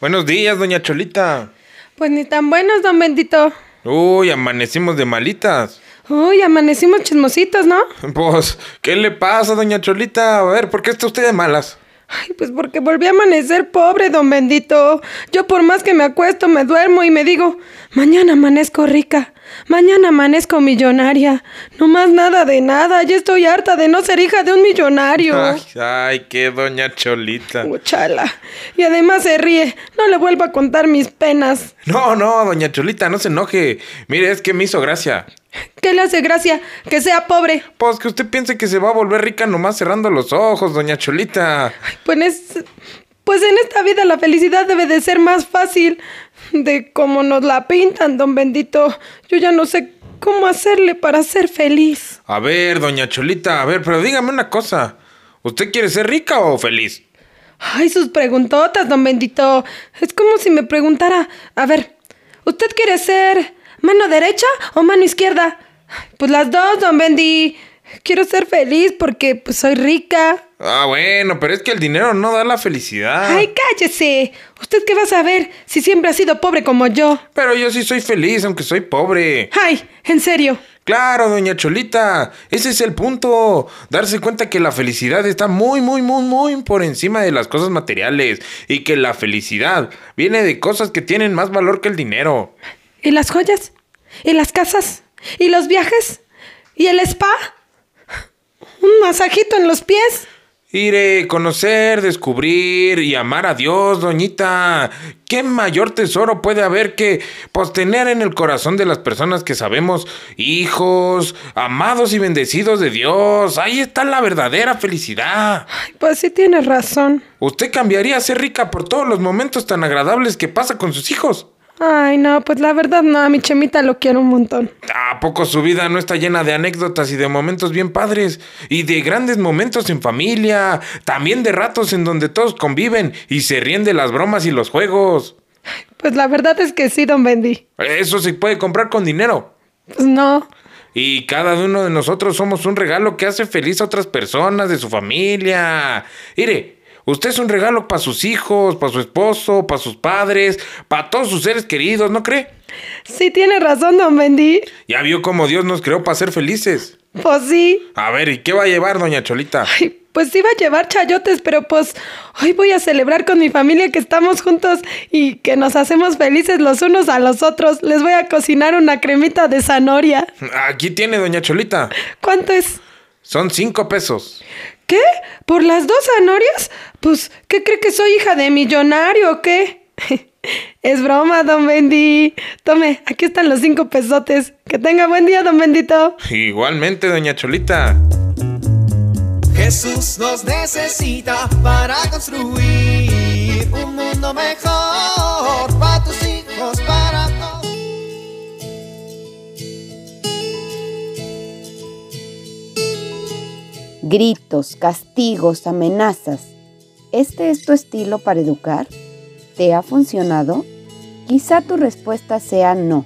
Buenos días, doña Cholita. Pues ni tan buenos, don Bendito. Uy, amanecimos de malitas. Uy, amanecimos chismositos, ¿no? Pues, ¿qué le pasa, doña Cholita? A ver, ¿por qué está usted de malas? Ay, pues porque volví a amanecer pobre, don Bendito. Yo por más que me acuesto, me duermo y me digo, mañana amanezco rica, mañana amanezco millonaria. No más nada de nada, ya estoy harta de no ser hija de un millonario. Ay, ay, qué doña Cholita. Muchala. Y además se ríe, no le vuelvo a contar mis penas. No, no, doña Cholita, no se enoje. Mire, es que me hizo gracia. ¿Qué le hace gracia? Que sea pobre. Pues que usted piense que se va a volver rica nomás cerrando los ojos, doña Cholita. Pues, es- pues en esta vida la felicidad debe de ser más fácil de como nos la pintan, don Bendito. Yo ya no sé cómo hacerle para ser feliz. A ver, doña Cholita, a ver, pero dígame una cosa. ¿Usted quiere ser rica o feliz? Ay, sus preguntotas, don Bendito. Es como si me preguntara, a ver, ¿usted quiere ser mano derecha o mano izquierda? Pues las dos, don Bendi. Quiero ser feliz porque pues, soy rica. Ah, bueno, pero es que el dinero no da la felicidad. Ay, cállese. ¿Usted qué va a saber si siempre ha sido pobre como yo? Pero yo sí soy feliz, aunque soy pobre. Ay, en serio. Claro, doña Cholita, ese es el punto. Darse cuenta que la felicidad está muy, muy, muy, muy por encima de las cosas materiales y que la felicidad viene de cosas que tienen más valor que el dinero. ¿Y las joyas? ¿Y las casas? ¿Y los viajes? ¿Y el spa? ¿Un masajito en los pies? Iré conocer, descubrir y amar a Dios, doñita. ¿Qué mayor tesoro puede haber que pues, tener en el corazón de las personas que sabemos hijos, amados y bendecidos de Dios? Ahí está la verdadera felicidad. Ay, pues sí tienes razón. ¿Usted cambiaría a ser rica por todos los momentos tan agradables que pasa con sus hijos? Ay, no, pues la verdad no, a mi chemita lo quiero un montón. ¿A poco su vida no está llena de anécdotas y de momentos bien padres? Y de grandes momentos en familia, también de ratos en donde todos conviven y se ríen de las bromas y los juegos. Pues la verdad es que sí, don Bendy. Eso se puede comprar con dinero. Pues no. Y cada uno de nosotros somos un regalo que hace feliz a otras personas de su familia. Mire, usted es un regalo para sus hijos, para su esposo, para sus padres, para todos sus seres queridos, ¿no cree? Sí tiene razón, don Bendy. Ya vio cómo Dios nos creó para ser felices. Pues sí. A ver, ¿y qué va a llevar, doña Cholita? Ay, pues iba a llevar chayotes, pero pues hoy voy a celebrar con mi familia que estamos juntos y que nos hacemos felices los unos a los otros. Les voy a cocinar una cremita de zanahoria. Aquí tiene, doña Cholita. ¿Cuánto es? Son cinco pesos. ¿Qué? ¿Por las dos zanahorias? Pues, ¿qué cree que soy hija de millonario o qué? es broma, don Bendy. Tome, aquí están los cinco pesotes. Que tenga buen día, don Bendito. Igualmente, doña Cholita. Jesús nos necesita para construir un mundo mejor para tus hijos, para todos. Gritos, castigos, amenazas. ¿Este es tu estilo para educar? ¿Te ha funcionado? Quizá tu respuesta sea no.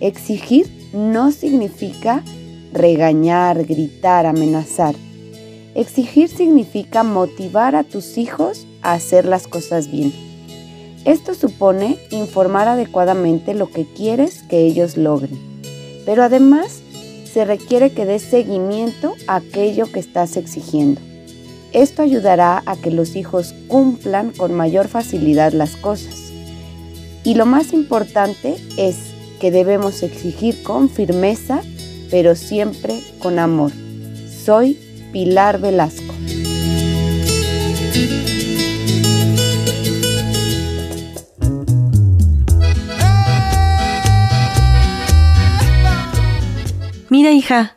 Exigir no significa regañar, gritar, amenazar. Exigir significa motivar a tus hijos a hacer las cosas bien. Esto supone informar adecuadamente lo que quieres que ellos logren, pero además se requiere que des seguimiento a aquello que estás exigiendo. Esto ayudará a que los hijos cumplan con mayor facilidad las cosas. Y lo más importante es que debemos exigir con firmeza, pero siempre con amor. Soy Pilar Velasco. Mira, hija,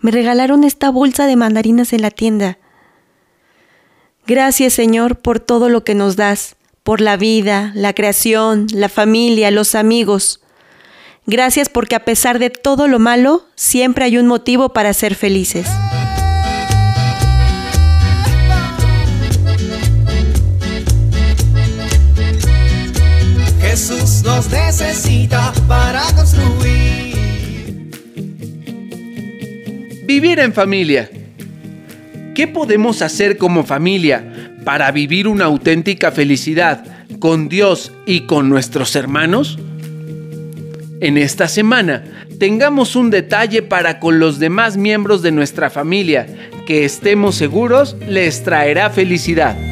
me regalaron esta bolsa de mandarinas en la tienda. Gracias, Señor, por todo lo que nos das, por la vida, la creación, la familia, los amigos. Gracias porque a pesar de todo lo malo, siempre hay un motivo para ser felices. Jesús nos necesita para construir. Vivir en familia. ¿Qué podemos hacer como familia para vivir una auténtica felicidad con Dios y con nuestros hermanos? En esta semana tengamos un detalle para con los demás miembros de nuestra familia que estemos seguros les traerá felicidad.